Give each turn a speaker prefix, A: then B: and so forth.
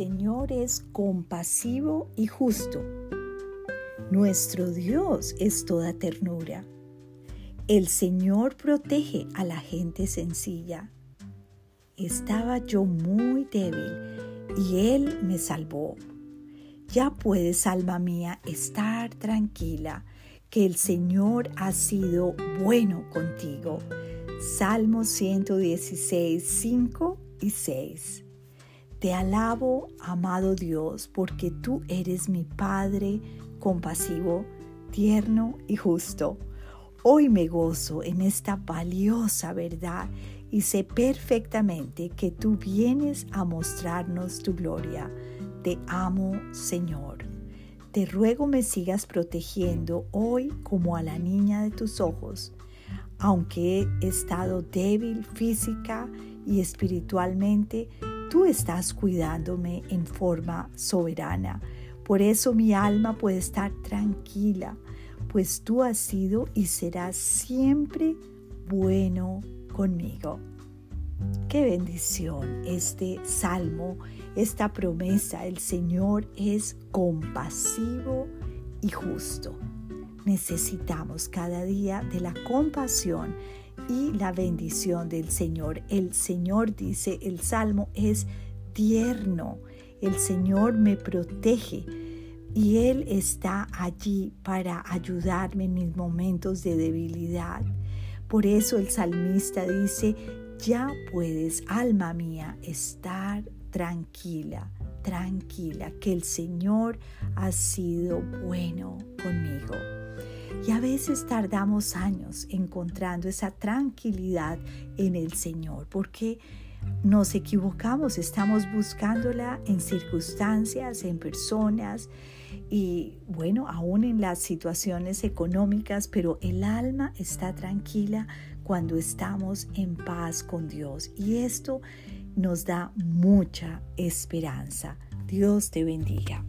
A: Señor es compasivo y justo. Nuestro Dios es toda ternura. El Señor protege a la gente sencilla. Estaba yo muy débil y Él me salvó. Ya puedes, alma mía, estar tranquila, que el Señor ha sido bueno contigo. Salmo 116, 5 y 6. Te alabo, amado Dios, porque tú eres mi Padre compasivo, tierno y justo. Hoy me gozo en esta valiosa verdad y sé perfectamente que tú vienes a mostrarnos tu gloria. Te amo, Señor. Te ruego me sigas protegiendo hoy como a la niña de tus ojos. Aunque he estado débil física y espiritualmente, tú estás cuidándome en forma soberana. Por eso mi alma puede estar tranquila, pues tú has sido y serás siempre bueno conmigo. Qué bendición este salmo, esta promesa. El Señor es compasivo y justo. Necesitamos cada día de la compasión y la bendición del Señor. El Señor dice, el salmo es tierno. El Señor me protege y Él está allí para ayudarme en mis momentos de debilidad. Por eso el salmista dice, ya puedes, alma mía, estar tranquila, tranquila, que el Señor ha sido bueno. A veces tardamos años encontrando esa tranquilidad en el Señor, porque nos equivocamos, estamos buscándola en circunstancias, en personas y bueno, aún en las situaciones económicas, pero el alma está tranquila cuando estamos en paz con Dios y esto nos da mucha esperanza. Dios te bendiga.